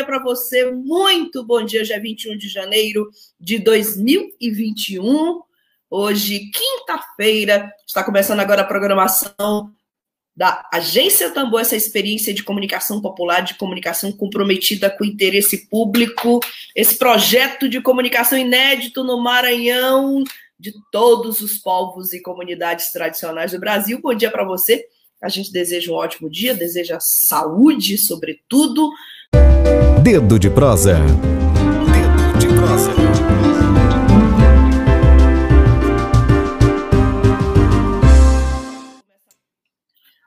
Dia, para você. Muito bom dia. Hoje é 21 de janeiro de 2021. Hoje, quinta-feira, está começando agora a programação da Agência Tambor, essa experiência de comunicação popular, de comunicação comprometida com o interesse público, esse projeto de comunicação inédito no Maranhão, de todos os povos e comunidades tradicionais do Brasil. Bom dia para você. A gente deseja um ótimo dia, deseja saúde, sobretudo. Dedo de prosa. Dedo de prosa.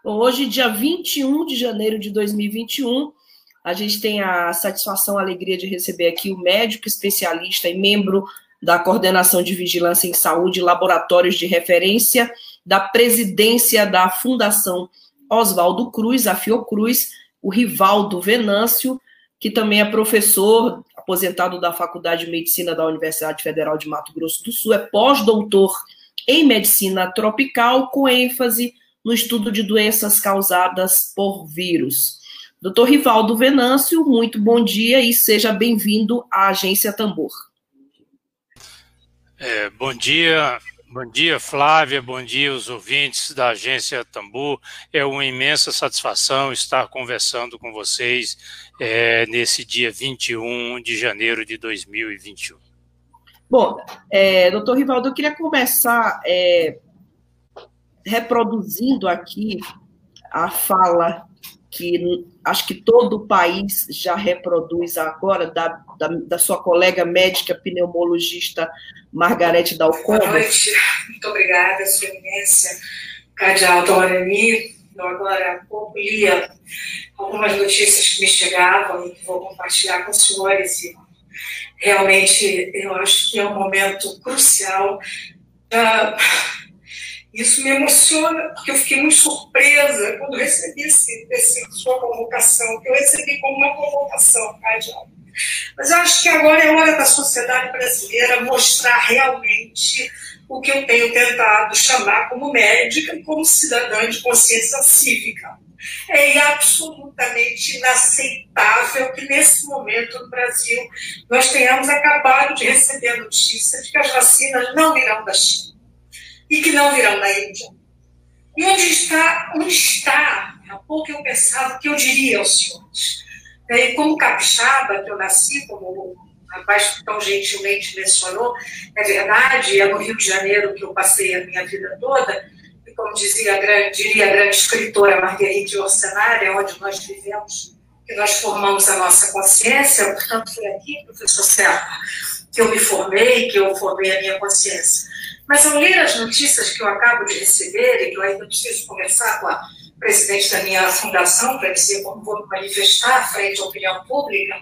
Hoje, dia 21 de janeiro de 2021, a gente tem a satisfação, a alegria de receber aqui o médico especialista e membro da Coordenação de Vigilância em Saúde, Laboratórios de Referência da presidência da Fundação Oswaldo Cruz, a Fiocruz, o Rivaldo Venâncio, que também é professor aposentado da Faculdade de Medicina da Universidade Federal de Mato Grosso do Sul, é pós-doutor em medicina tropical, com ênfase no estudo de doenças causadas por vírus. Doutor Rivaldo Venâncio, muito bom dia e seja bem-vindo à Agência Tambor. É, bom dia, Bom dia, Flávia. Bom dia, os ouvintes da agência Tambu. É uma imensa satisfação estar conversando com vocês é, nesse dia 21 de janeiro de 2021. Bom, é, doutor Rivaldo, eu queria começar é, reproduzindo aqui a fala que acho que todo o país já reproduz agora, da, da, da sua colega médica pneumologista Margarete Dalcombo. Boa noite, muito obrigada, sua imensa cardeal Dorani. Eu agora há pouco lia algumas notícias que me chegavam e que vou compartilhar com os senhores. E realmente, eu acho que é um momento crucial. Uh, isso me emociona, porque eu fiquei muito surpresa quando recebi esse, esse, sua convocação, que eu recebi como uma convocação, cardeal. Mas eu acho que agora é hora da sociedade brasileira mostrar realmente o que eu tenho tentado chamar como médica e como cidadã de consciência cívica. É absolutamente inaceitável que, nesse momento, no Brasil, nós tenhamos acabado de receber a notícia de que as vacinas não virão da China e que não virão da Índia. E onde está, onde está, há pouco eu pensava que eu diria aos senhores, né, como capixaba, que eu nasci, como o rapaz tão gentilmente mencionou, é verdade, é no Rio de Janeiro que eu passei a minha vida toda, e como dizia a grande, diria a grande escritora Marguerite Orsenari, é onde nós vivemos, que nós formamos a nossa consciência, portanto foi aqui, professor Serra, que eu me formei, que eu formei a minha consciência. Mas ao ler as notícias que eu acabo de receber, e que eu ainda preciso conversar com a presidente da minha fundação para dizer como vou me manifestar frente à opinião pública,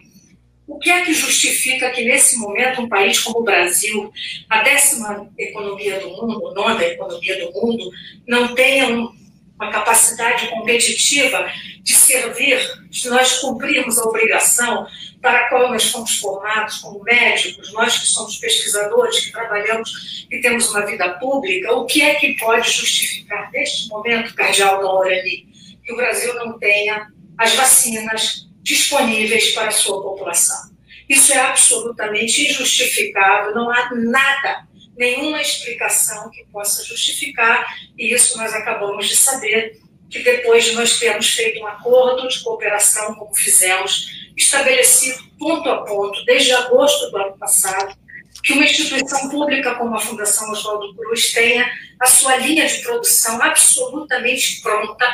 o que é que justifica que, nesse momento, um país como o Brasil, a décima economia do mundo, nona economia do mundo, não tenha um, uma capacidade competitiva de servir, de nós cumprirmos a obrigação para a qual nós fomos formados como médicos, nós que somos pesquisadores, que trabalhamos e temos uma vida pública, o que é que pode justificar, neste momento, Cardeal Dorani, que o Brasil não tenha as vacinas disponíveis para a sua população? Isso é absolutamente injustificável, não há nada, nenhuma explicação que possa justificar, e isso. Nós acabamos de saber, que depois de nós termos feito um acordo de cooperação, como fizemos estabelecido ponto a ponto, desde agosto do ano passado, que uma instituição pública como a Fundação Oswaldo Cruz tenha a sua linha de produção absolutamente pronta,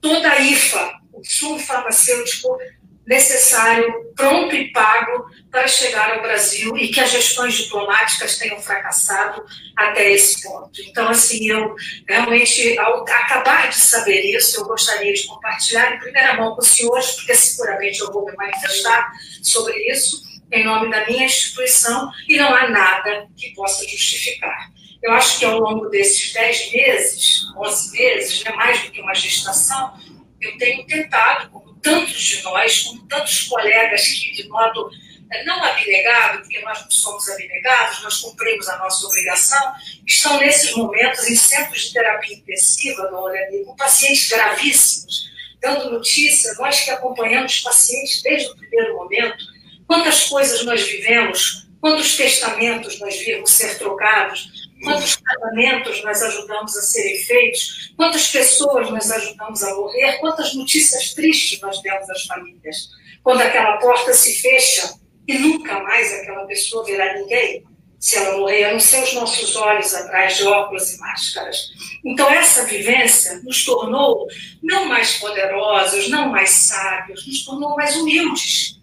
toda a IFA, o sumo farmacêutico necessário, pronto e pago para chegar ao Brasil e que as gestões diplomáticas tenham fracassado até esse ponto. Então, assim, eu realmente, ao acabar de saber isso, eu gostaria de compartilhar em primeira mão com os senhores, porque seguramente eu vou me manifestar sobre isso em nome da minha instituição e não há nada que possa justificar. Eu acho que ao longo desses dez meses, onze meses, né, mais do que uma gestação, eu tenho tentado, tantos de nós, como tantos colegas que, de modo eh, não abnegado, porque nós não somos abnegados, nós cumprimos a nossa obrigação, estão nesses momentos em centros de terapia intensiva, Dona com pacientes gravíssimos, dando notícia, nós que acompanhamos pacientes desde o primeiro momento, quantas coisas nós vivemos, quantos testamentos nós vimos ser trocados, quantos casamentos nós ajudamos a serem feitos, quantas pessoas nós ajudamos a morrer, quantas notícias tristes nós demos às famílias. Quando aquela porta se fecha e nunca mais aquela pessoa verá ninguém, se ela morrer, a não ser os nossos olhos atrás de óculos e máscaras. Então, essa vivência nos tornou não mais poderosos, não mais sábios, nos tornou mais humildes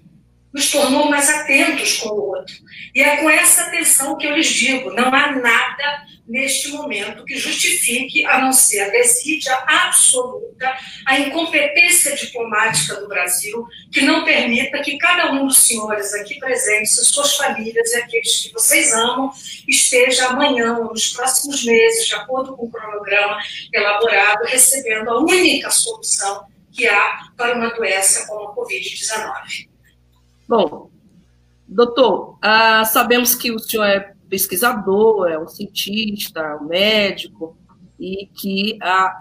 nos tornou mais atentos com o outro. E é com essa atenção que eu lhes digo: não há nada neste momento que justifique, a não ser a desídia absoluta, a incompetência diplomática do Brasil, que não permita que cada um dos senhores aqui presentes, suas famílias e aqueles que vocês amam, esteja amanhã ou nos próximos meses, de acordo com o cronograma elaborado, recebendo a única solução que há para uma doença como a Covid-19. Bom, doutor, ah, sabemos que o senhor é pesquisador, é um cientista, um médico, e que a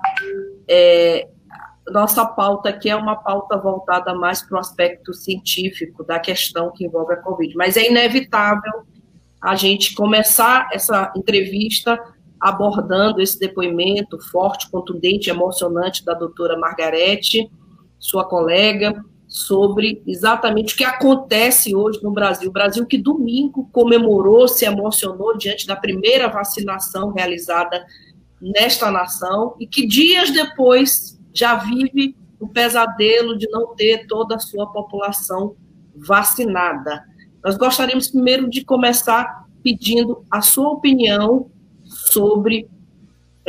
é, nossa pauta aqui é uma pauta voltada mais para o aspecto científico da questão que envolve a Covid. Mas é inevitável a gente começar essa entrevista abordando esse depoimento forte, contundente, emocionante da doutora Margarete, sua colega, sobre exatamente o que acontece hoje no Brasil. O Brasil que domingo comemorou, se emocionou diante da primeira vacinação realizada nesta nação e que dias depois já vive o pesadelo de não ter toda a sua população vacinada. Nós gostaríamos primeiro de começar pedindo a sua opinião sobre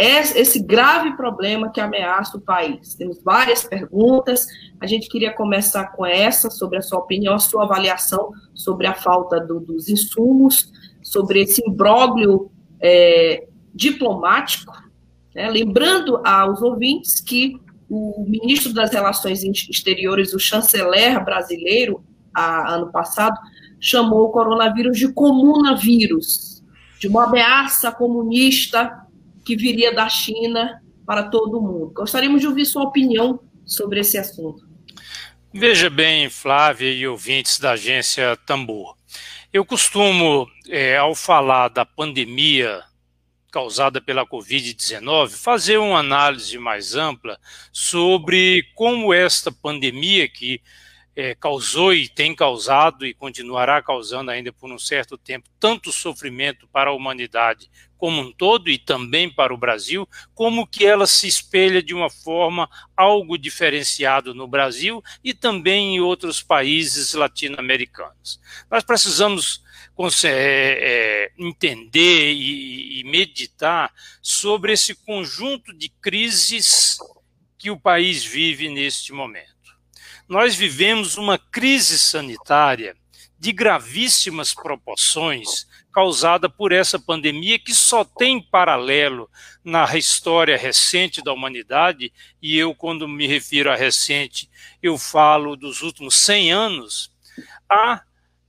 esse grave problema que ameaça o país. Temos várias perguntas, a gente queria começar com essa, sobre a sua opinião, a sua avaliação sobre a falta do, dos insumos, sobre esse imbróglio é, diplomático, né? lembrando aos ouvintes que o ministro das Relações Exteriores, o chanceler brasileiro, a, ano passado, chamou o coronavírus de comunavírus, de uma ameaça comunista que viria da China para todo mundo. Gostaríamos de ouvir sua opinião sobre esse assunto. Veja bem, Flávia e ouvintes da agência Tambor. Eu costumo, é, ao falar da pandemia causada pela Covid-19, fazer uma análise mais ampla sobre como esta pandemia, que é, causou e tem causado e continuará causando ainda por um certo tempo tanto sofrimento para a humanidade como um todo e também para o Brasil, como que ela se espelha de uma forma algo diferenciado no Brasil e também em outros países latino-americanos. Nós precisamos é, é, entender e, e meditar sobre esse conjunto de crises que o país vive neste momento nós vivemos uma crise sanitária de gravíssimas proporções causada por essa pandemia que só tem paralelo na história recente da humanidade, e eu, quando me refiro a recente, eu falo dos últimos 100 anos, a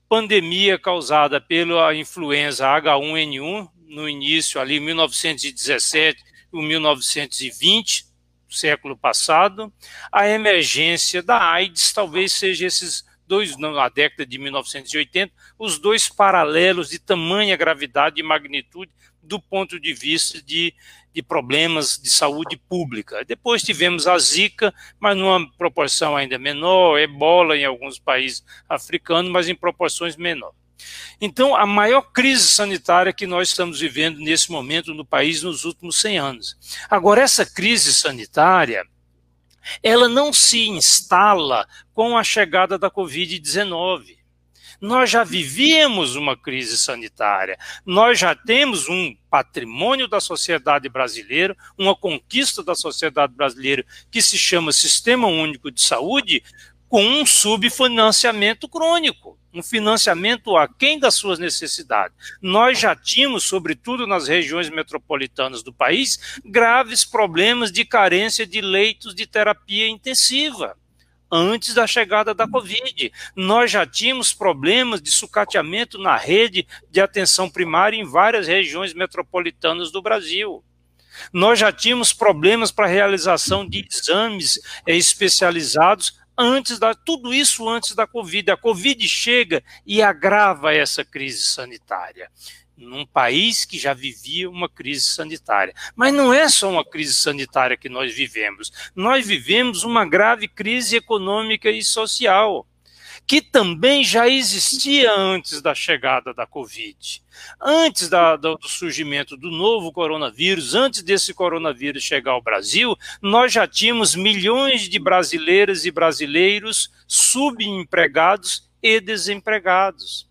pandemia causada pela influenza H1N1, no início ali, 1917 e 1920, século passado, a emergência da AIDS talvez seja esses dois, na década de 1980, os dois paralelos de tamanha gravidade e magnitude do ponto de vista de, de problemas de saúde pública. Depois tivemos a Zika, mas numa proporção ainda menor, ebola em alguns países africanos, mas em proporções menores. Então, a maior crise sanitária que nós estamos vivendo nesse momento no país nos últimos 100 anos. Agora, essa crise sanitária, ela não se instala com a chegada da Covid-19. Nós já vivíamos uma crise sanitária, nós já temos um patrimônio da sociedade brasileira, uma conquista da sociedade brasileira que se chama Sistema Único de Saúde, com um subfinanciamento crônico, um financiamento aquém das suas necessidades. Nós já tínhamos, sobretudo nas regiões metropolitanas do país, graves problemas de carência de leitos de terapia intensiva antes da chegada da Covid. Nós já tínhamos problemas de sucateamento na rede de atenção primária em várias regiões metropolitanas do Brasil. Nós já tínhamos problemas para realização de exames eh, especializados antes da tudo isso antes da Covid. A Covid chega e agrava essa crise sanitária num país que já vivia uma crise sanitária. Mas não é só uma crise sanitária que nós vivemos. Nós vivemos uma grave crise econômica e social, que também já existia antes da chegada da Covid. Antes da, do surgimento do novo coronavírus, antes desse coronavírus chegar ao Brasil, nós já tínhamos milhões de brasileiras e brasileiros subempregados e desempregados.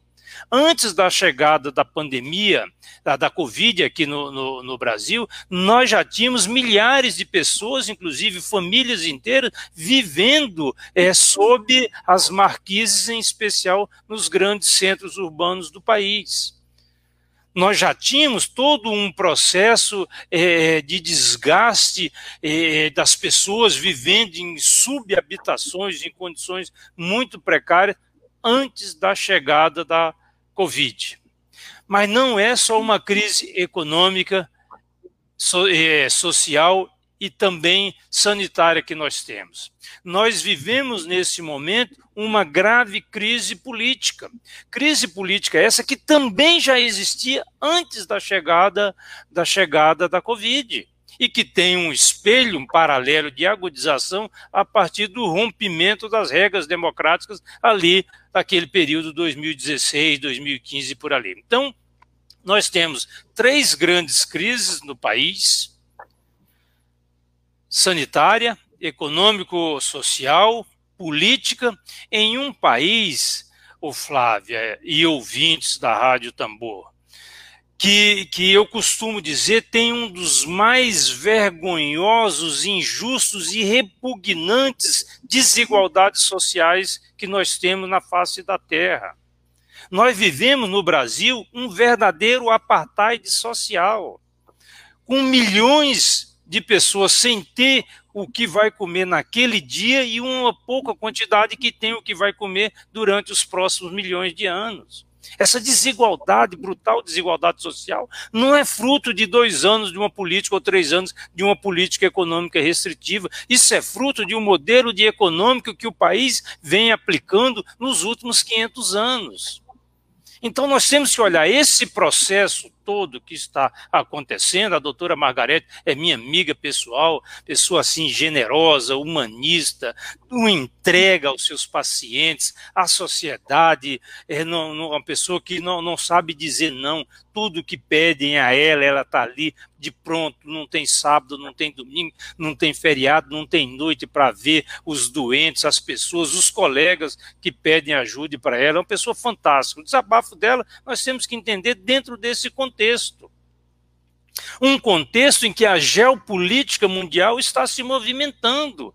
Antes da chegada da pandemia, da, da Covid aqui no, no, no, Brasil, nós já tínhamos milhares de pessoas, inclusive famílias inteiras, vivendo é, sob as marquises, em especial nos grandes centros urbanos do país. Nós já tínhamos todo um processo é, de desgaste é, das pessoas vivendo em subhabitações, em condições muito precárias, antes da chegada da Covid. Mas não é só uma crise econômica, so, é, social e também sanitária que nós temos. Nós vivemos nesse momento uma grave crise política. Crise política essa que também já existia antes da chegada da chegada da Covid e que tem um espelho, um paralelo de agudização a partir do rompimento das regras democráticas ali naquele período 2016, 2015 por ali. Então, nós temos três grandes crises no país: sanitária, econômico-social, política, em um país, o Flávia e ouvintes da Rádio Tambor, que, que eu costumo dizer tem um dos mais vergonhosos, injustos e repugnantes desigualdades sociais que nós temos na face da Terra. Nós vivemos no Brasil um verdadeiro apartheid social, com milhões de pessoas sem ter o que vai comer naquele dia e uma pouca quantidade que tem o que vai comer durante os próximos milhões de anos. Essa desigualdade, brutal desigualdade social, não é fruto de dois anos de uma política ou três anos de uma política econômica restritiva. Isso é fruto de um modelo de econômico que o país vem aplicando nos últimos 500 anos. Então, nós temos que olhar esse processo todo que está acontecendo. A doutora Margarete é minha amiga pessoal, pessoa assim generosa, humanista, uma entrega aos seus pacientes, à sociedade, é não, não, uma pessoa que não, não sabe dizer não. Tudo que pedem a ela, ela está ali de pronto. Não tem sábado, não tem domingo, não tem feriado, não tem noite para ver os doentes, as pessoas, os colegas que pedem ajuda para ela. É uma pessoa fantástica. O desabafo dela nós temos que entender dentro desse contexto contexto. Um contexto em que a geopolítica mundial está se movimentando.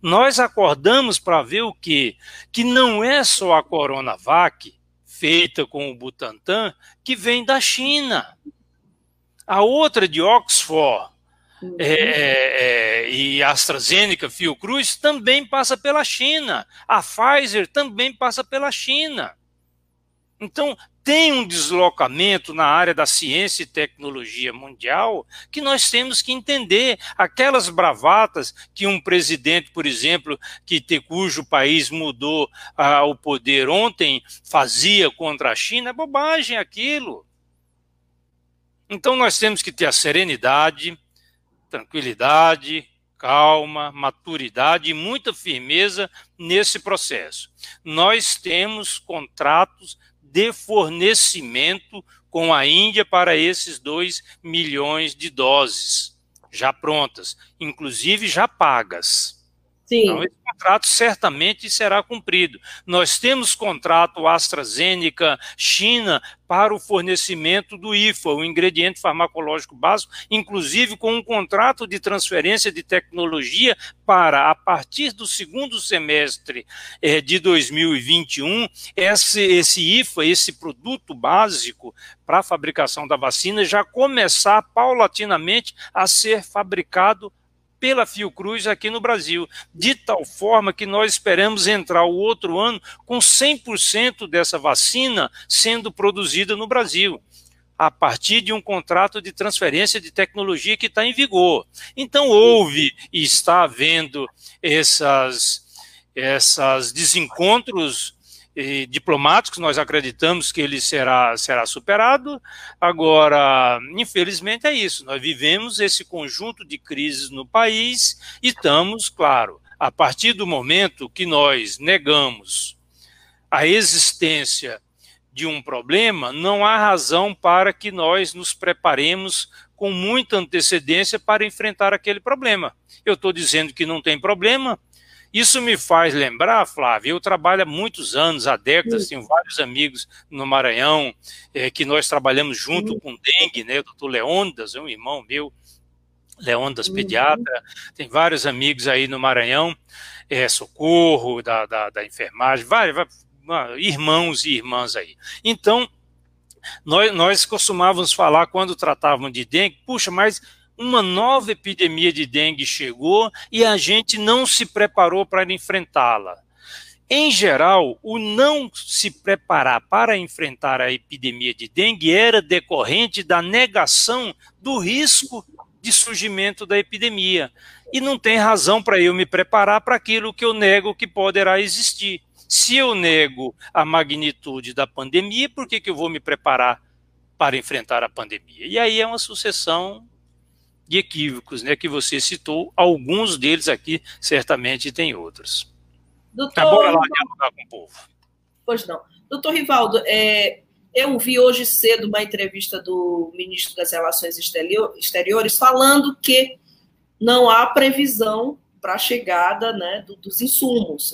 Nós acordamos para ver o quê? Que não é só a Coronavac, feita com o Butantan, que vem da China. A outra de Oxford, uhum. é, é, é, e AstraZeneca, Fiocruz, também passa pela China. A Pfizer também passa pela China. Então, tem um deslocamento na área da ciência e tecnologia mundial que nós temos que entender. Aquelas bravatas que um presidente, por exemplo, que cujo país mudou ah, o poder ontem, fazia contra a China, é bobagem aquilo. Então nós temos que ter a serenidade, tranquilidade, calma, maturidade e muita firmeza nesse processo. Nós temos contratos de fornecimento com a Índia para esses 2 milhões de doses já prontas, inclusive já pagas. Sim. Então, contrato certamente será cumprido. Nós temos contrato AstraZeneca, China, para o fornecimento do IFA, o ingrediente farmacológico básico, inclusive com um contrato de transferência de tecnologia para, a partir do segundo semestre eh, de 2021, esse, esse IFA, esse produto básico para a fabricação da vacina, já começar paulatinamente a ser fabricado pela Fiocruz aqui no Brasil, de tal forma que nós esperamos entrar o outro ano com 100% dessa vacina sendo produzida no Brasil a partir de um contrato de transferência de tecnologia que está em vigor. Então, houve e está havendo essas, essas desencontros diplomáticos, nós acreditamos que ele será, será superado. Agora, infelizmente é isso, nós vivemos esse conjunto de crises no país e estamos, claro, a partir do momento que nós negamos a existência de um problema, não há razão para que nós nos preparemos com muita antecedência para enfrentar aquele problema. Eu estou dizendo que não tem problema, isso me faz lembrar, Flávio, eu trabalho há muitos anos, há décadas, tenho vários amigos no Maranhão, é, que nós trabalhamos junto uhum. com dengue, né? O doutor Leônidas, um irmão meu, Leônidas, uhum. pediatra, tem vários amigos aí no Maranhão, é, socorro da, da, da enfermagem, vários, irmãos e irmãs aí. Então, nós, nós costumávamos falar, quando tratávamos de dengue, puxa, mas uma nova epidemia de dengue chegou e a gente não se preparou para enfrentá-la. Em geral, o não se preparar para enfrentar a epidemia de dengue era decorrente da negação do risco de surgimento da epidemia. E não tem razão para eu me preparar para aquilo que eu nego que poderá existir. Se eu nego a magnitude da pandemia, por que, que eu vou me preparar para enfrentar a pandemia? E aí é uma sucessão de equívocos, né, que você citou, alguns deles aqui certamente tem outros. Doutor, Mas bora lá dialogar com o povo. Pois não. Doutor Rivaldo, é, eu vi hoje cedo uma entrevista do ministro das Relações Exteriores falando que não há previsão para a chegada né, do, dos insumos.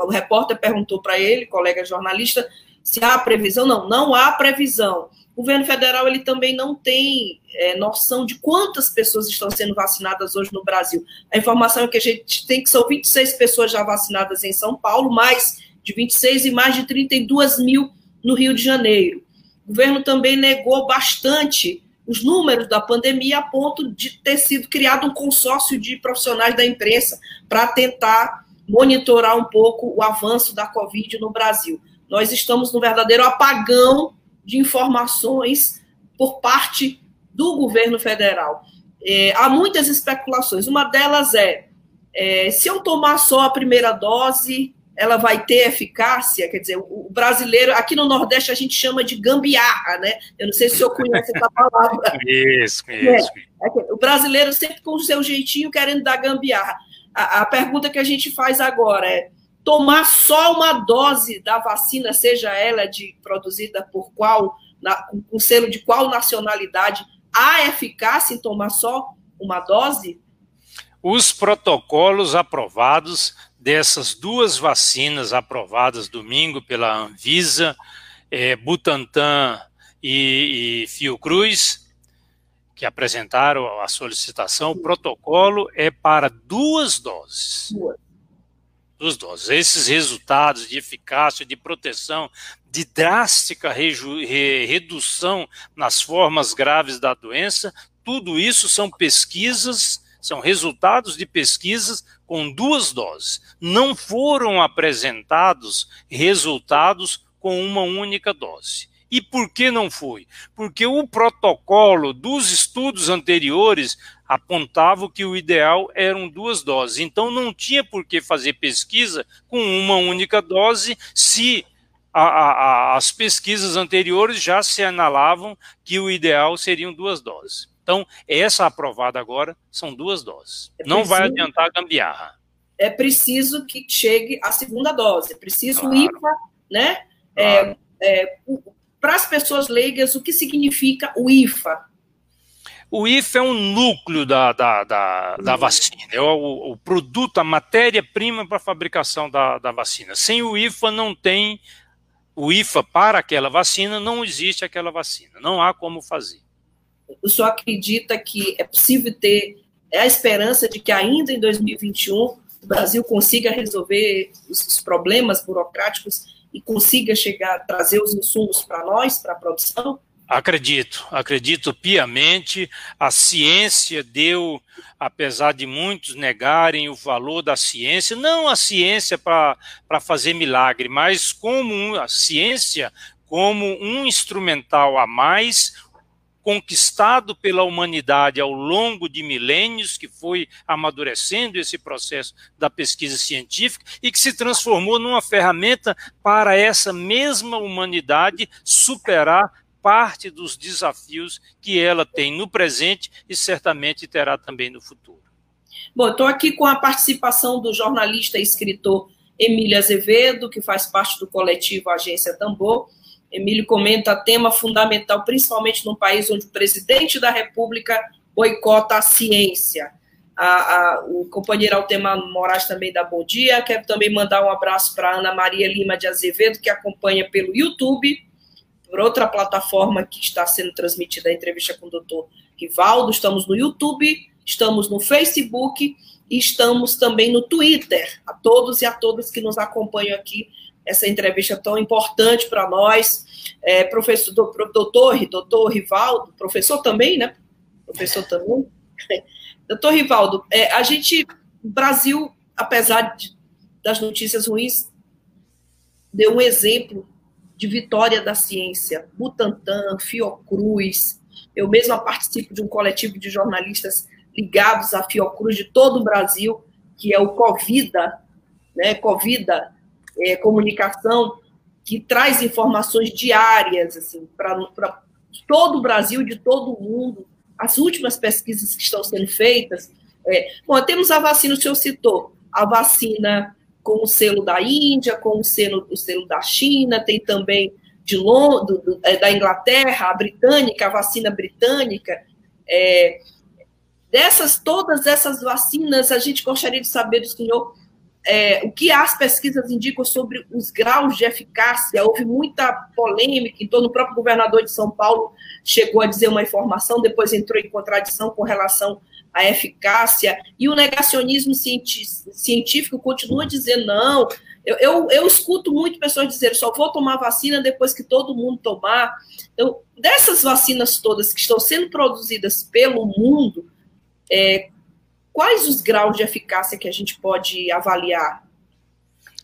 O repórter perguntou para ele, colega jornalista, se há previsão. Não, não há previsão. O governo federal ele também não tem é, noção de quantas pessoas estão sendo vacinadas hoje no Brasil. A informação é que a gente tem que são 26 pessoas já vacinadas em São Paulo, mais de 26 e mais de 32 mil no Rio de Janeiro. O governo também negou bastante os números da pandemia a ponto de ter sido criado um consórcio de profissionais da imprensa para tentar monitorar um pouco o avanço da Covid no Brasil. Nós estamos no verdadeiro apagão de informações por parte do governo federal. É, há muitas especulações. Uma delas é, é, se eu tomar só a primeira dose, ela vai ter eficácia? Quer dizer, o, brasileiro, aqui no Nordeste a gente chama de gambiarra, né? Eu não sei se o senhor conhece essa palavra. Isso, isso. É, é o brasileiro sempre com o seu jeitinho querendo dar gambiarra. A, a pergunta que a gente faz agora é: tomar só uma dose da vacina, seja ela de produzida por qual, na, com selo de qual nacionalidade, há eficácia em tomar só uma dose? Os protocolos aprovados dessas duas vacinas aprovadas domingo pela Anvisa, é, Butantan e, e Fiocruz, que apresentaram a solicitação, o protocolo é para duas doses. Duas dos doses. Esses resultados de eficácia, de proteção, de drástica re redução nas formas graves da doença, tudo isso são pesquisas, são resultados de pesquisas com duas doses. Não foram apresentados resultados com uma única dose. E por que não foi? Porque o protocolo dos estudos anteriores apontava que o ideal eram duas doses. Então não tinha por que fazer pesquisa com uma única dose se a, a, as pesquisas anteriores já se analavam que o ideal seriam duas doses. Então, essa aprovada agora são duas doses. É não vai adiantar gambiarra. É preciso que chegue a segunda dose. É preciso claro. IFA, né? É, claro. É, é, para as pessoas leigas, o que significa o IFA? O IFA é um núcleo da, da, da, da vacina, é o, o, produto, a matéria-prima para a fabricação da, da vacina. Sem o IFA não tem o IFA para aquela vacina, não existe aquela vacina, não há como fazer. O senhor acredita que é possível ter a esperança de que ainda em 2021 o Brasil consiga resolver os problemas burocráticos e consiga chegar, trazer os insumos para nós, para a produção? Acredito, acredito piamente. A ciência deu, apesar de muitos negarem o valor da ciência, não a ciência para fazer milagre, mas como a ciência como um instrumental a mais conquistado pela humanidade ao longo de milênios, que foi amadurecendo esse processo da pesquisa científica e que se transformou numa ferramenta para essa mesma humanidade superar parte dos desafios que ela tem no presente e certamente terá também no futuro. Bom, estou aqui com a participação do jornalista e escritor Emílio Azevedo, que faz parte do coletivo Agência Tambor. Emílio comenta tema fundamental, principalmente num país onde o presidente da República boicota a ciência. A, a, o companheiro Altemar Moraes também dá bom dia. Quero também mandar um abraço para Ana Maria Lima de Azevedo, que acompanha pelo YouTube por outra plataforma que está sendo transmitida a entrevista com o doutor Rivaldo. Estamos no YouTube, estamos no Facebook e estamos também no Twitter. A todos e a todas que nos acompanham aqui, essa entrevista tão importante para nós. É, professor, doutor, doutor Rivaldo, professor também, né? Professor também. doutor Rivaldo, é, a gente, Brasil, apesar de, das notícias ruins, deu um exemplo de vitória da ciência, Butantan, Fiocruz. Eu mesma participo de um coletivo de jornalistas ligados à Fiocruz de todo o Brasil, que é o Covida, né, Covida é, Comunicação, que traz informações diárias assim, para todo o Brasil, de todo o mundo, as últimas pesquisas que estão sendo feitas. É, bom, temos a vacina, o senhor citou, a vacina com o selo da Índia, com o selo, o selo da China, tem também de Londres, é, da Inglaterra, a britânica, a vacina britânica. É, dessas, todas essas vacinas, a gente gostaria de saber do senhor é, o que as pesquisas indicam sobre os graus de eficácia. Houve muita polêmica, então o próprio governador de São Paulo chegou a dizer uma informação, depois entrou em contradição com relação a eficácia, e o negacionismo científico continua dizendo não. Eu, eu, eu, escuto muito pessoas dizer só vou tomar vacina depois que todo mundo tomar. Então, dessas vacinas todas que estão sendo produzidas pelo mundo, é, quais os graus de eficácia que a gente pode avaliar?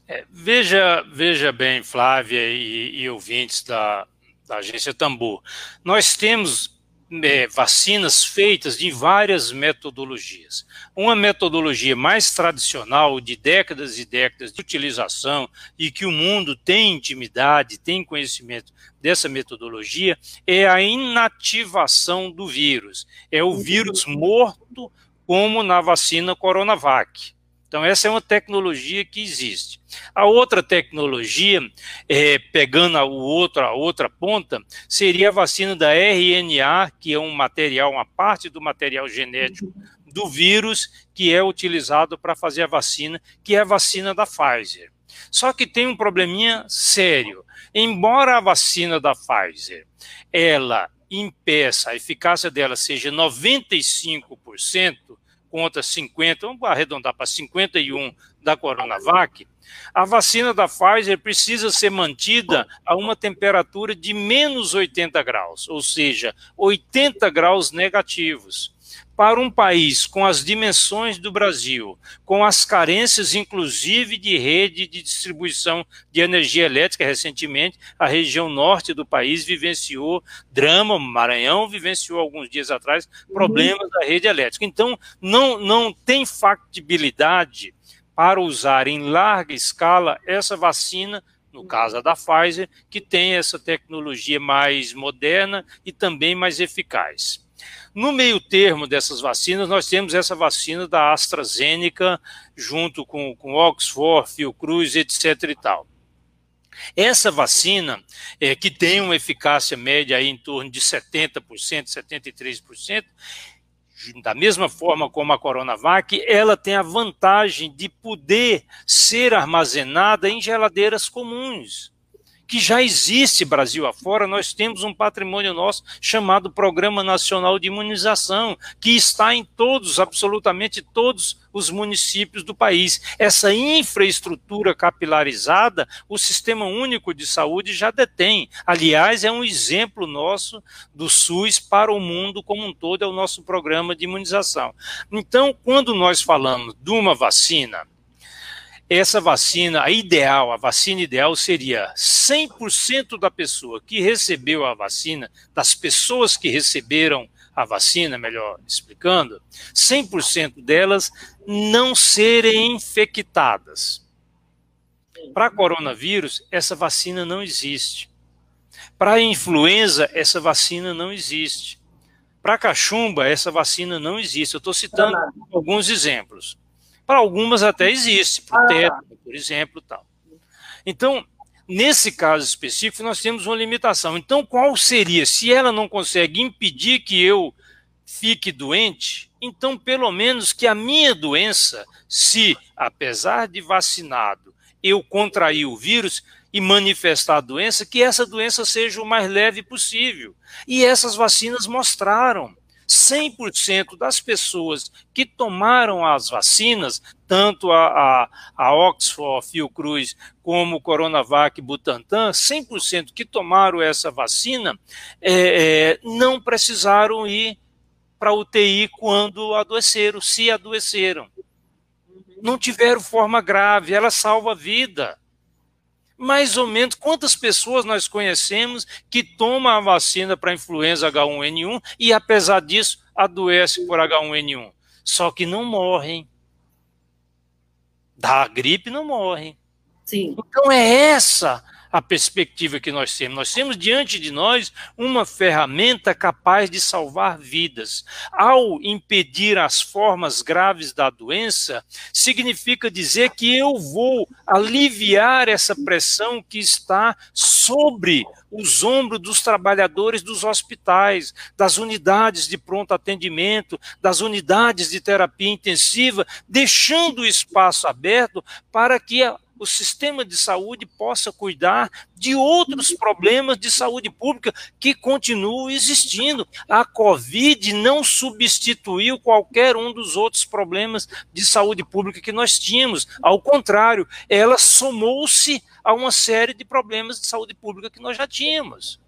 É, veja, veja bem, Flávia e, e ouvintes da, da agência Tambor, nós temos é, vacinas feitas de várias metodologias. Uma metodologia mais tradicional, de décadas e décadas de utilização, e que o mundo tem intimidade, tem conhecimento dessa metodologia, é a inativação do vírus. É o vírus morto, como na vacina Coronavac. Então, essa é uma tecnologia que existe. A outra tecnologia, é, pegando a, o outro, a outra ponta, seria a vacina da RNA, que é um material, uma parte do material genético do vírus que é utilizado para fazer a vacina, que é a vacina da Pfizer. Só que tem um probleminha sério. Embora a vacina da Pfizer ela impeça, a eficácia dela seja 95%, contra 50, vamos arredondar para 51 da Coronavac, a vacina da Pfizer precisa ser mantida a uma temperatura de menos 80 graus, ou seja, 80 graus negativos para um país com as dimensões do Brasil, com as carências, inclusive, de rede de distribuição de energia elétrica, recentemente, a região norte do país vivenciou drama, Maranhão vivenciou alguns dias atrás problemas da rede elétrica. Então, não, não tem factibilidade para usar em larga escala essa vacina no caso da Pfizer, que tem essa tecnologia mais moderna e também mais eficaz. No meio termo dessas vacinas, nós temos essa vacina da AstraZeneca, junto com, com Oxford, Fiocruz, etc. e tal. Essa vacina, é, que tem uma eficácia média aí em torno de 70%, 73%, da mesma forma como a Coronavac, ela tem a vantagem de poder ser armazenada em geladeiras comuns que já existe Brasil afora, nós temos um patrimônio nosso chamado Programa Nacional de Imunização, que está em todos, absolutamente todos os municípios do país. Essa infraestrutura capilarizada, o Sistema Único de Saúde já detém. Aliás, é um exemplo nosso do SUS para o mundo como um todo, é o nosso programa de imunização. Então, quando nós falamos de uma vacina, essa vacina, a ideal, a vacina ideal seria 100% da pessoa que recebeu a vacina, das pessoas que receberam a vacina, melhor explicando, 100% delas não serem infectadas. Para coronavírus, essa vacina não existe. Para influenza, essa vacina não existe. Para cachumba, essa vacina não existe. Eu estou citando alguns exemplos. Para algumas até existe, para o ah. tétano, por exemplo, tal. Então, nesse caso específico, nós temos uma limitação. Então, qual seria? Se ela não consegue impedir que eu fique doente, então, pelo menos que a minha doença, se, apesar de vacinado, eu contrair o vírus e manifestar a doença, que essa doença seja o mais leve possível. E essas vacinas mostraram. 100% das pessoas que tomaram as vacinas, tanto a, a, a Oxford, Fiocruz, como o Coronavac Butantan, 100% que tomaram essa vacina, é, é, não precisaram ir para UTI quando adoeceram, se adoeceram. Não tiveram forma grave, ela salva a vida mais ou menos quantas pessoas nós conhecemos que tomam a vacina para influenza H1N1 e, apesar disso, adoecem por H1N1. Só que não morrem. Da gripe não morrem. Sim. Então é essa a perspectiva que nós temos. Nós temos diante de nós uma ferramenta capaz de salvar vidas. Ao impedir as formas graves da doença, significa dizer que eu vou aliviar essa pressão que está sobre os ombros dos trabalhadores dos hospitais, das unidades de pronto atendimento, das unidades de terapia intensiva, deixando o espaço aberto para que o sistema de saúde possa cuidar de outros problemas de saúde pública que continuam existindo. A Covid não substituiu qualquer um dos outros problemas de saúde pública que nós tínhamos. Ao contrário, ela somou-se a uma série de problemas de saúde pública que nós já tínhamos.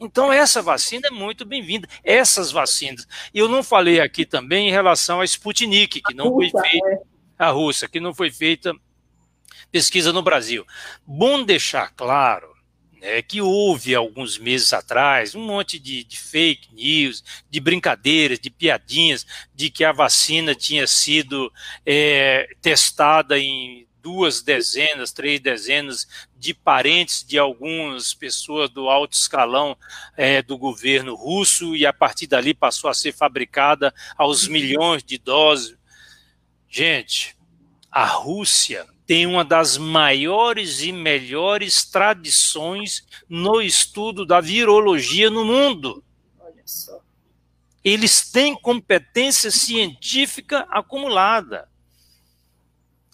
Então, essa vacina é muito bem-vinda. Essas vacinas. Eu não falei aqui também em relação à Sputnik, que não foi feita, é. a Rússia, que não foi feita pesquisa no Brasil. Bom deixar claro né, que houve alguns meses atrás um monte de, de, fake news, de brincadeiras, de piadinhas, de que a vacina tinha sido é, testada em duas dezenas, três dezenas de parentes de algumas pessoas do alto escalão é, do governo russo e a partir dali passou a ser fabricada aos milhões de doses. Gente, a Rússia tem uma das maiores e melhores tradições no estudo da virologia no mundo. Olha só. Eles têm competência científica acumulada.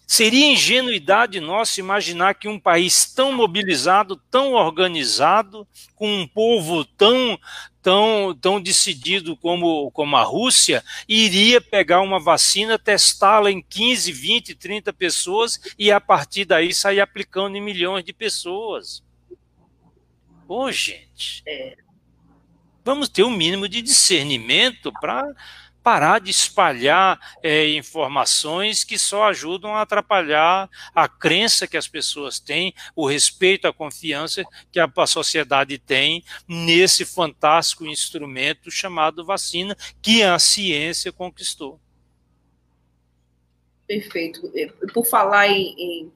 Seria ingenuidade nossa imaginar que um país tão mobilizado, tão organizado, com um povo tão, tão, tão decidido como, como a Rússia, iria pegar uma vacina, testá-la em 15, 20, 30 pessoas e a partir daí sair aplicando em milhões de pessoas. Pô, gente. É. Vamos ter um mínimo de discernimento para parar de espalhar é, informações que só ajudam a atrapalhar a crença que as pessoas têm, o respeito, a confiança que a, a sociedade tem nesse fantástico instrumento chamado vacina que a ciência conquistou. Perfeito. Por falar em, em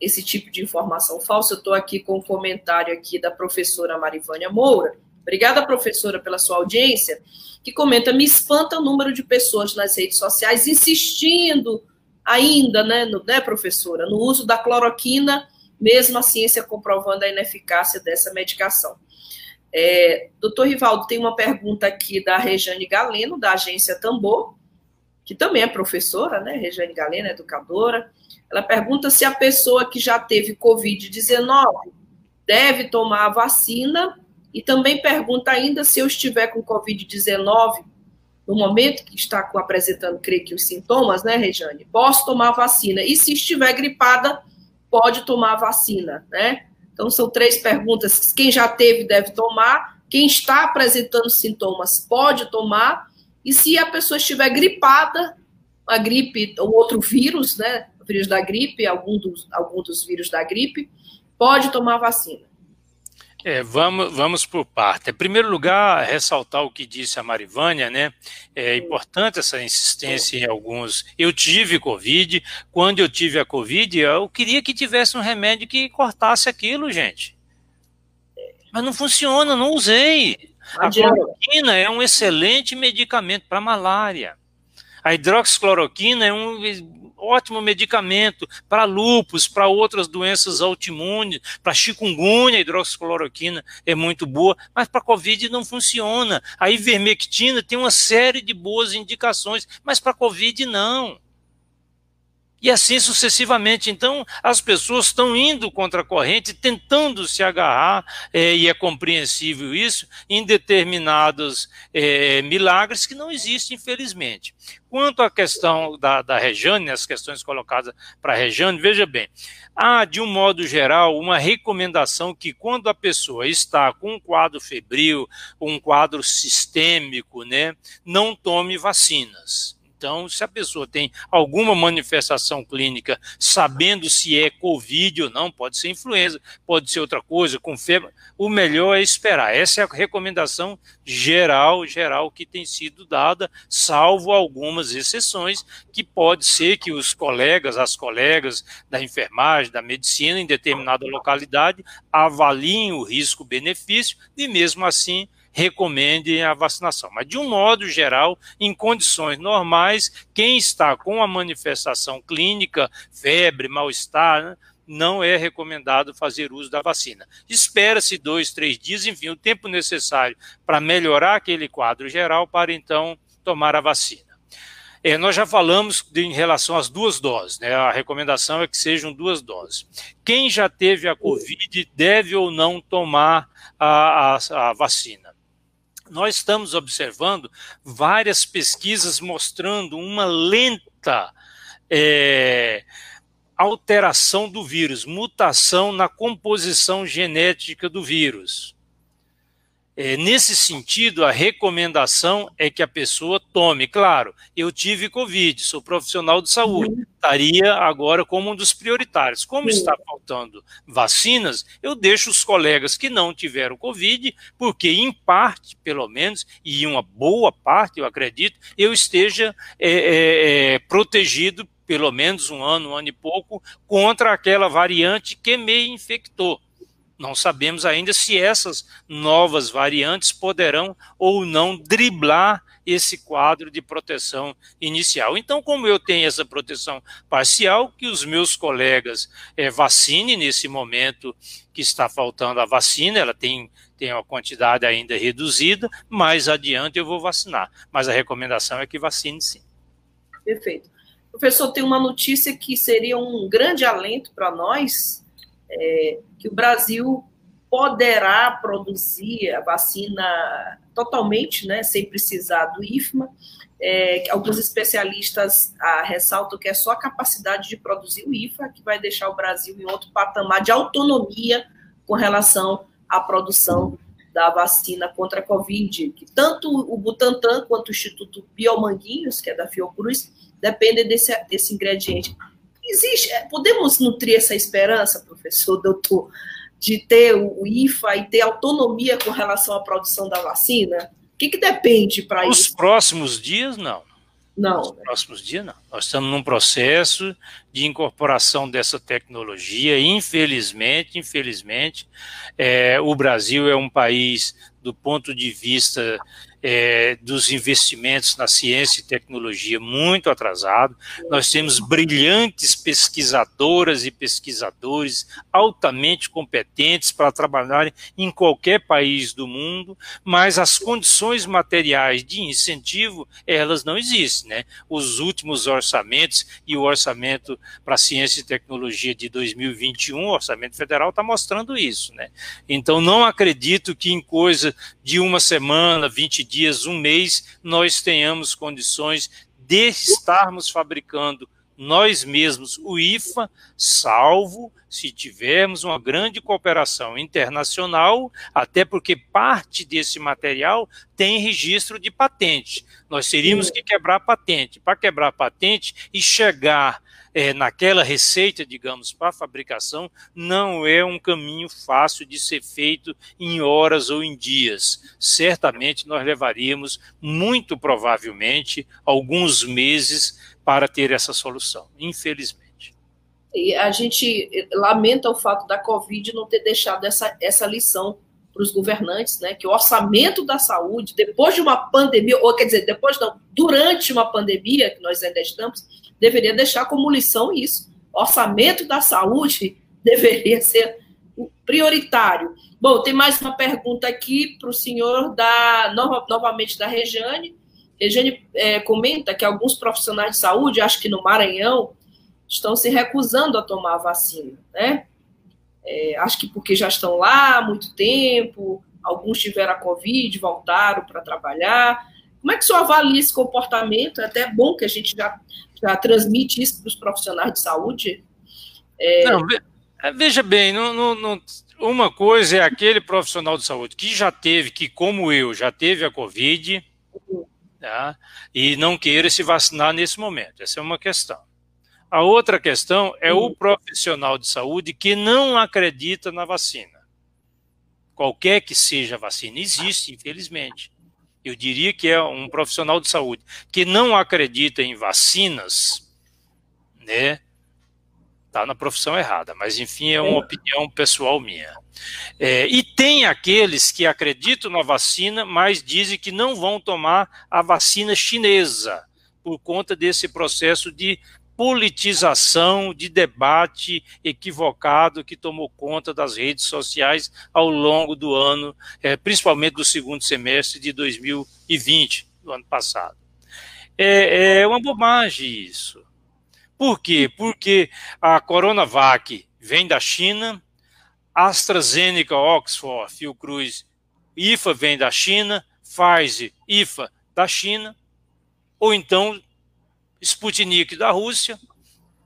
esse tipo de informação falsa, eu estou aqui com um comentário aqui da professora Marivânia Moura. Obrigada, professora, pela sua audiência que comenta: me espanta o número de pessoas nas redes sociais insistindo ainda, né, no, né, professora, no uso da cloroquina mesmo a ciência comprovando a ineficácia dessa medicação. É, doutor Rivaldo, tem uma pergunta aqui da Rejane Galeno, da agência Tambor, que também é professora, né? Rejane Galeno, educadora. Ela pergunta se a pessoa que já teve Covid-19 deve tomar a vacina e também pergunta ainda se eu estiver com Covid-19 no momento que está apresentando, creio que os sintomas, né, Rejane? Posso tomar vacina. E se estiver gripada, pode tomar vacina, né? Então, são três perguntas. Quem já teve deve tomar, quem está apresentando sintomas pode tomar, e se a pessoa estiver gripada, a gripe, ou outro vírus, né? O vírus da gripe, algum dos, algum dos vírus da gripe, pode tomar vacina. É, vamos, vamos por parte. Em primeiro lugar, ressaltar o que disse a Marivânia, né? É importante essa insistência em alguns. Eu tive Covid, quando eu tive a Covid, eu queria que tivesse um remédio que cortasse aquilo, gente. Mas não funciona, não usei. A cloroquina é um excelente medicamento para malária. A hidroxicloroquina é um ótimo medicamento para lúpus, para outras doenças autoimunes, para chikungunya, hidroxicloroquina é muito boa, mas para Covid não funciona. A ivermectina tem uma série de boas indicações, mas para Covid não e assim sucessivamente. Então, as pessoas estão indo contra a corrente, tentando se agarrar, é, e é compreensível isso, em determinados é, milagres que não existem, infelizmente. Quanto à questão da, da Rejane, as questões colocadas para a Rejane, veja bem, há, de um modo geral, uma recomendação que quando a pessoa está com um quadro febril, um quadro sistêmico, né, não tome vacinas. Então, se a pessoa tem alguma manifestação clínica, sabendo se é Covid ou não, pode ser influenza, pode ser outra coisa, com febre, o melhor é esperar. Essa é a recomendação geral, geral que tem sido dada, salvo algumas exceções, que pode ser que os colegas, as colegas da enfermagem, da medicina, em determinada localidade, avaliem o risco-benefício e, mesmo assim, recomende a vacinação. Mas, de um modo geral, em condições normais, quem está com a manifestação clínica, febre, mal-estar, né, não é recomendado fazer uso da vacina. Espera-se dois, três dias, enfim, o tempo necessário para melhorar aquele quadro geral para então tomar a vacina. É, nós já falamos de, em relação às duas doses, né? A recomendação é que sejam duas doses. Quem já teve a Covid deve ou não tomar a, a, a vacina nós estamos observando várias pesquisas mostrando uma lenta é, alteração do vírus, mutação na composição genética do vírus. É, nesse sentido, a recomendação é que a pessoa tome. Claro, eu tive Covid, sou profissional de saúde, uhum. estaria agora como um dos prioritários. Como uhum. está faltando vacinas, eu deixo os colegas que não tiveram Covid, porque, em parte, pelo menos, e em uma boa parte, eu acredito, eu esteja é, é, é protegido pelo menos um ano, um ano e pouco, contra aquela variante que me infectou. Não sabemos ainda se essas novas variantes poderão ou não driblar esse quadro de proteção inicial. Então, como eu tenho essa proteção parcial, que os meus colegas é, vacinem nesse momento que está faltando a vacina, ela tem, tem uma quantidade ainda reduzida, mais adiante eu vou vacinar. Mas a recomendação é que vacine sim. Perfeito. Professor, tem uma notícia que seria um grande alento para nós, é, que o Brasil poderá produzir a vacina totalmente, né, sem precisar do IFMA. É, alguns especialistas ah, ressaltam que é só a capacidade de produzir o IFA que vai deixar o Brasil em outro patamar de autonomia com relação à produção da vacina contra a Covid, que tanto o Butantan quanto o Instituto Biomanguinhos, que é da Fiocruz, dependem desse, desse ingrediente. Existe, é, podemos nutrir essa esperança, professor, doutor, de ter o IFA e ter autonomia com relação à produção da vacina? O que, que depende para isso? Nos próximos dias, não. Não. Nos próximos dias, não. Nós estamos num processo de incorporação dessa tecnologia. Infelizmente, infelizmente, é, o Brasil é um país, do ponto de vista é, dos investimentos na ciência e tecnologia muito atrasado. Nós temos brilhantes pesquisadoras e pesquisadores altamente competentes para trabalhar em qualquer país do mundo, mas as condições materiais de incentivo, elas não existem. Né? Os últimos orçamentos e o orçamento para ciência e tecnologia de 2021, o orçamento federal está mostrando isso. Né? Então, não acredito que em coisa de uma semana, 20 dias, um mês, nós tenhamos condições de estarmos fabricando nós mesmos o IFA, salvo se tivermos uma grande cooperação internacional, até porque parte desse material tem registro de patente. Nós teríamos que quebrar patente. Para quebrar patente e chegar é, naquela receita, digamos, para fabricação, não é um caminho fácil de ser feito em horas ou em dias. Certamente nós levaríamos, muito provavelmente, alguns meses para ter essa solução, infelizmente. E a gente lamenta o fato da Covid não ter deixado essa, essa lição para os governantes, né, que o orçamento da saúde, depois de uma pandemia, ou quer dizer, depois não, durante uma pandemia, que nós ainda estamos, deveria deixar como lição isso. Orçamento da saúde deveria ser prioritário. Bom, tem mais uma pergunta aqui para o senhor da nova, novamente da Rejane. Rejane é, comenta que alguns profissionais de saúde, acho que no Maranhão, estão se recusando a tomar a vacina, né? É, acho que porque já estão lá há muito tempo, alguns tiveram a Covid, voltaram para trabalhar. Como é que o senhor avalia esse comportamento? É até bom que a gente já, já transmite isso para os profissionais de saúde. É... Não, é, veja bem, não, não, não, uma coisa é aquele profissional de saúde que já teve, que como eu, já teve a Covid, uhum. tá, e não queira se vacinar nesse momento. Essa é uma questão. A outra questão é o profissional de saúde que não acredita na vacina. Qualquer que seja a vacina, existe, infelizmente. Eu diria que é um profissional de saúde que não acredita em vacinas, né? Está na profissão errada, mas enfim, é uma opinião pessoal minha. É, e tem aqueles que acreditam na vacina, mas dizem que não vão tomar a vacina chinesa, por conta desse processo de politização de debate equivocado que tomou conta das redes sociais ao longo do ano, é, principalmente do segundo semestre de 2020, do ano passado. É, é uma bobagem isso. Por quê? Porque a Coronavac vem da China, AstraZeneca, Oxford, Fiocruz, IFA vem da China, Pfizer, IFA da China, ou então Sputnik da Rússia.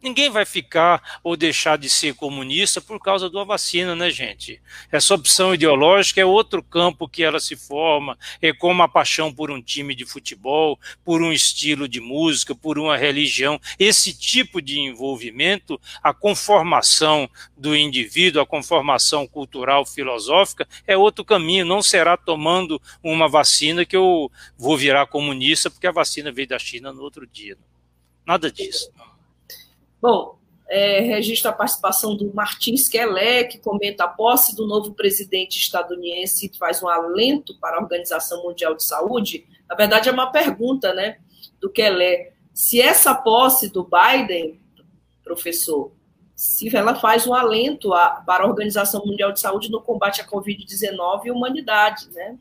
Ninguém vai ficar ou deixar de ser comunista por causa da vacina, né, gente? Essa opção ideológica é outro campo que ela se forma, é como a paixão por um time de futebol, por um estilo de música, por uma religião. Esse tipo de envolvimento, a conformação do indivíduo, a conformação cultural, filosófica, é outro caminho. Não será tomando uma vacina que eu vou virar comunista porque a vacina veio da China no outro dia. Nada disso. Bom, é, registro a participação do Martins Kelé, que comenta a posse do novo presidente estadunidense, que faz um alento para a Organização Mundial de Saúde. Na verdade, é uma pergunta né, do Kelé. Se essa posse do Biden, professor, se ela faz um alento a, para a Organização Mundial de Saúde no combate à Covid-19 e humanidade, né?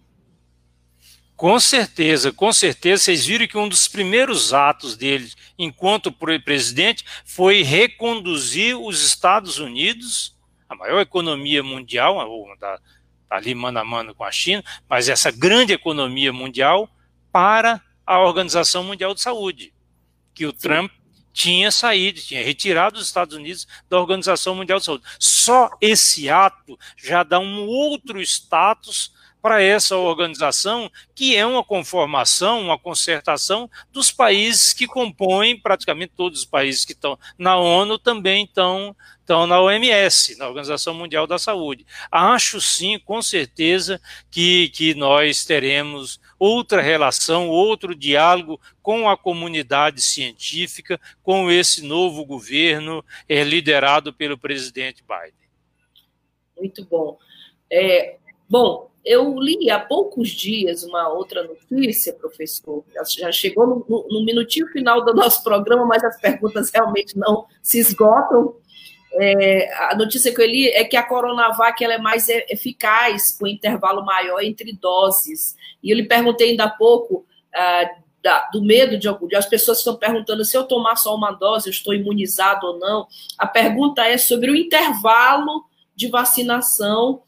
Com certeza, com certeza. Vocês viram que um dos primeiros atos dele, enquanto presidente, foi reconduzir os Estados Unidos, a maior economia mundial, tá ali mano a mano com a China, mas essa grande economia mundial, para a Organização Mundial de Saúde, que o Sim. Trump tinha saído, tinha retirado os Estados Unidos da Organização Mundial de Saúde. Só esse ato já dá um outro status para essa organização, que é uma conformação, uma concertação dos países que compõem, praticamente todos os países que estão na ONU também estão, estão na OMS, na Organização Mundial da Saúde. Acho sim, com certeza, que, que nós teremos outra relação, outro diálogo com a comunidade científica, com esse novo governo é, liderado pelo presidente Biden. Muito bom. É, Bom, eu li há poucos dias uma outra notícia, professor, já chegou no, no, minutinho final do nosso programa, mas as perguntas realmente não se esgotam. É, a notícia que eu li é que a Coronavac ela é mais eficaz, com intervalo maior entre doses. E eu lhe perguntei ainda há pouco ah, da, do medo de, de as pessoas estão perguntando se eu tomar só uma dose, eu estou imunizado ou não. A pergunta é sobre o intervalo de vacinação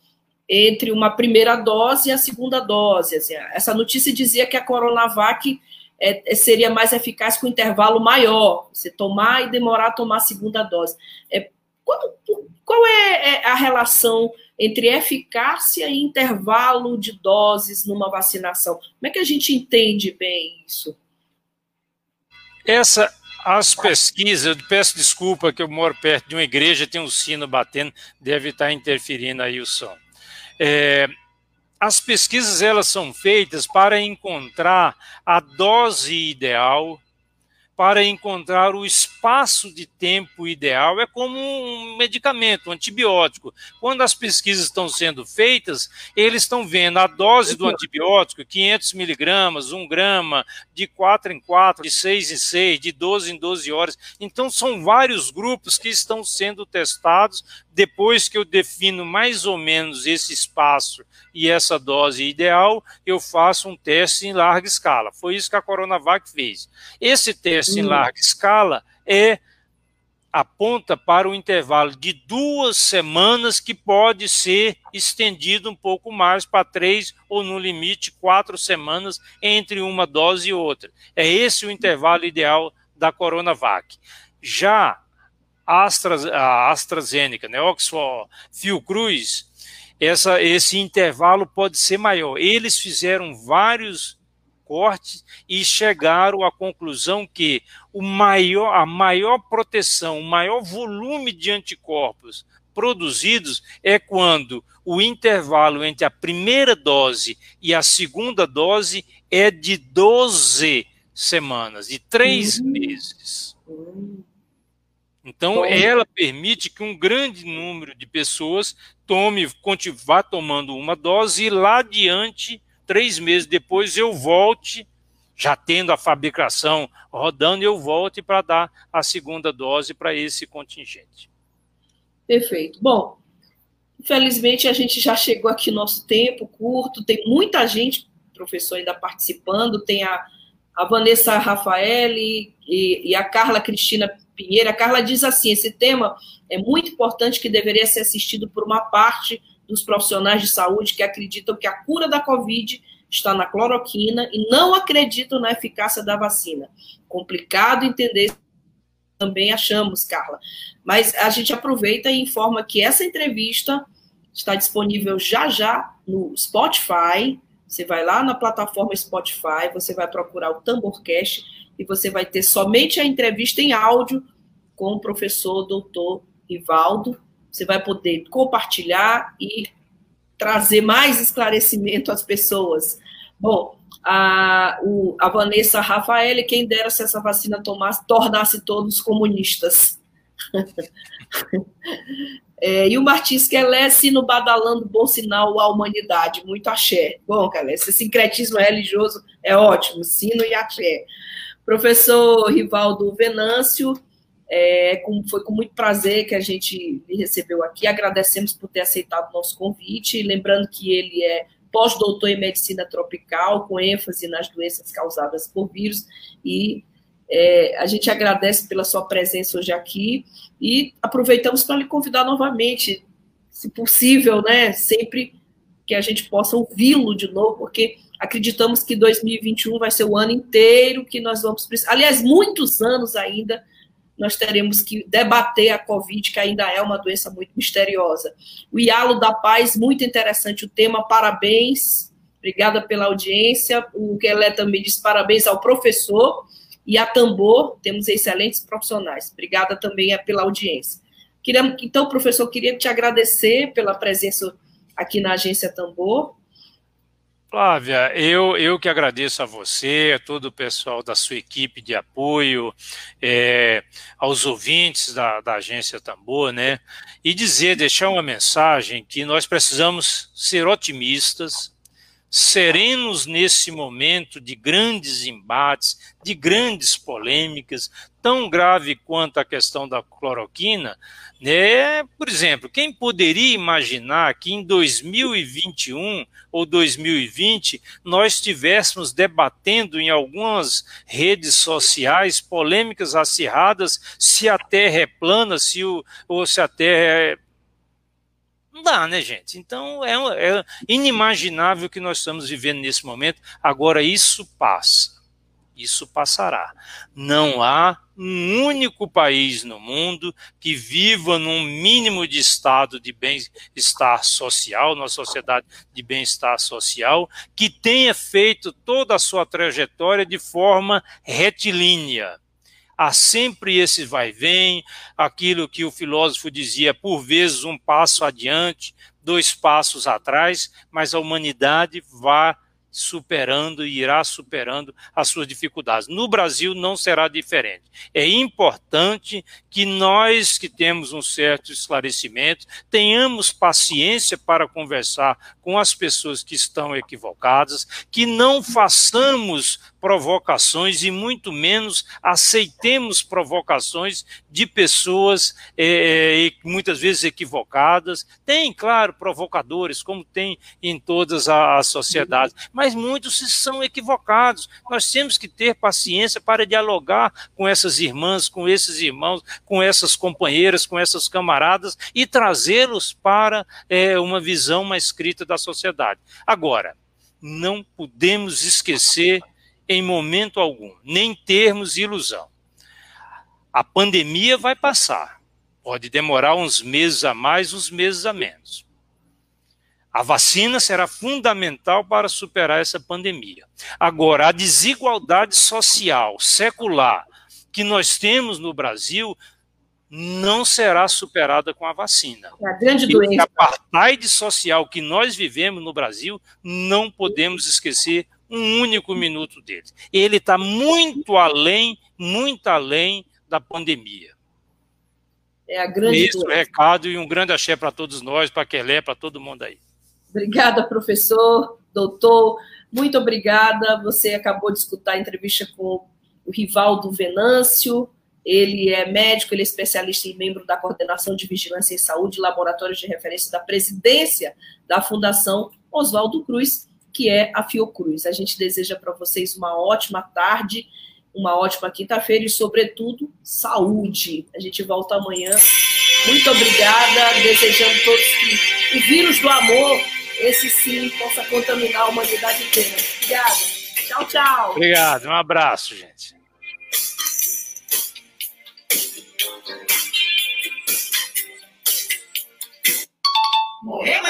entre uma primeira dose e a segunda dose. Assim, essa notícia dizia que a Coronavac é, é, seria mais eficaz com intervalo maior, você tomar e demorar a tomar a segunda dose. É, qual, qual é, é a relação entre eficácia e intervalo de doses numa vacinação? Como é que a gente entende bem isso? Essa, as pesquisas, eu peço desculpa que eu moro perto de uma igreja, tem um sino batendo, deve estar interferindo aí o som. É, as pesquisas elas são feitas para encontrar a dose ideal para encontrar o espaço de tempo ideal. É como um medicamento, um antibiótico. Quando as pesquisas estão sendo feitas, eles estão vendo a dose do antibiótico, 500 miligramas, 1 grama, de 4 em 4, de 6 em 6, de 12 em 12 horas. Então, são vários grupos que estão sendo testados depois que eu defino mais ou menos esse espaço e essa dose ideal, eu faço um teste em larga escala. Foi isso que a Coronavac fez. Esse teste em hum. larga escala é aponta para o intervalo de duas semanas que pode ser estendido um pouco mais para três ou no limite quatro semanas entre uma dose e outra. É esse o intervalo ideal da Coronavac. Já Astra, a AstraZeneca, né, Oxford, Fiocruz, essa, esse intervalo pode ser maior. Eles fizeram vários cortes e chegaram à conclusão que o maior, a maior proteção, o maior volume de anticorpos produzidos é quando o intervalo entre a primeira dose e a segunda dose é de 12 semanas, de três uhum. meses. Uhum. Então, ela permite que um grande número de pessoas tome, vá tomando uma dose e lá adiante, três meses depois, eu volte, já tendo a fabricação rodando, eu volte para dar a segunda dose para esse contingente. Perfeito. Bom, infelizmente a gente já chegou aqui no nosso tempo curto, tem muita gente, professor, ainda participando, tem a, a Vanessa Rafaeli e, e a Carla Cristina Pinheiro, a Carla diz assim: esse tema é muito importante que deveria ser assistido por uma parte dos profissionais de saúde que acreditam que a cura da Covid está na cloroquina e não acreditam na eficácia da vacina. Complicado entender, também achamos, Carla. Mas a gente aproveita e informa que essa entrevista está disponível já já no Spotify. Você vai lá na plataforma Spotify, você vai procurar o Tamborcast e você vai ter somente a entrevista em áudio com o professor doutor Rivaldo. Você vai poder compartilhar e trazer mais esclarecimento às pessoas. Bom, a, o, a Vanessa Rafael, quem dera se essa vacina tomasse, tornasse todos comunistas. é, e o Martins Kelé, sino badalando bom sinal à humanidade, muito axé. Bom, Kelé, esse sincretismo religioso é ótimo, sino e axé. Professor Rivaldo Venâncio, é, com, foi com muito prazer que a gente lhe recebeu aqui. Agradecemos por ter aceitado o nosso convite. Lembrando que ele é pós-doutor em medicina tropical, com ênfase nas doenças causadas por vírus. E é, a gente agradece pela sua presença hoje aqui e aproveitamos para lhe convidar novamente, se possível, né? Sempre que a gente possa ouvi-lo de novo, porque Acreditamos que 2021 vai ser o ano inteiro que nós vamos precisar. Aliás, muitos anos ainda nós teremos que debater a Covid, que ainda é uma doença muito misteriosa. O Ialo da Paz, muito interessante o tema, parabéns. Obrigada pela audiência. O Kelé também diz parabéns ao professor e a Tambor, temos excelentes profissionais. Obrigada também pela audiência. Queria, então, professor, queria te agradecer pela presença aqui na agência Tambor Flávia, eu, eu que agradeço a você, a todo o pessoal da sua equipe de apoio, é, aos ouvintes da, da agência Tambor, né? E dizer, deixar uma mensagem que nós precisamos ser otimistas, serenos nesse momento de grandes embates, de grandes polêmicas, tão grave quanto a questão da cloroquina, né? Por exemplo, quem poderia imaginar que em 2021 ou 2020 nós estivéssemos debatendo em algumas redes sociais polêmicas acirradas se a Terra é plana, se o, ou se a Terra é não dá, né, gente? Então é, é inimaginável que nós estamos vivendo nesse momento. Agora, isso passa. Isso passará. Não há um único país no mundo que viva num mínimo de estado de bem-estar social, numa sociedade de bem-estar social, que tenha feito toda a sua trajetória de forma retilínea há sempre esse vai-vem, aquilo que o filósofo dizia, por vezes um passo adiante, dois passos atrás, mas a humanidade vai superando e irá superando as suas dificuldades. No Brasil não será diferente. É importante que nós que temos um certo esclarecimento tenhamos paciência para conversar com as pessoas que estão equivocadas, que não façamos provocações e muito menos aceitemos provocações de pessoas é, muitas vezes equivocadas. Tem, claro, provocadores, como tem em todas as sociedades, mas muitos são equivocados. Nós temos que ter paciência para dialogar com essas irmãs, com esses irmãos, com essas companheiras, com essas camaradas e trazê-los para é, uma visão mais crítica da sociedade. Agora, não podemos esquecer em momento algum, nem termos ilusão. A pandemia vai passar. Pode demorar uns meses a mais, uns meses a menos. A vacina será fundamental para superar essa pandemia. Agora, a desigualdade social, secular, que nós temos no Brasil, não será superada com a vacina. É a grande doença. E a apartheid social que nós vivemos no Brasil, não podemos esquecer um único minuto dele. Ele está muito além, muito além da pandemia. É a grande Esse doença. recado e um grande axé para todos nós, para Kelé, para todo mundo aí. Obrigada, professor, doutor. Muito obrigada. Você acabou de escutar a entrevista com o Rivaldo Venâncio. Ele é médico, ele é especialista e membro da Coordenação de Vigilância em Saúde, Laboratórios de Referência da Presidência da Fundação Oswaldo Cruz que é a Fiocruz. A gente deseja para vocês uma ótima tarde, uma ótima quinta-feira e, sobretudo, saúde. A gente volta amanhã. Muito obrigada, desejando todos que o vírus do amor, esse sim, possa contaminar a humanidade inteira. Obrigada. Tchau, tchau. Obrigado, um abraço, gente. Morremos,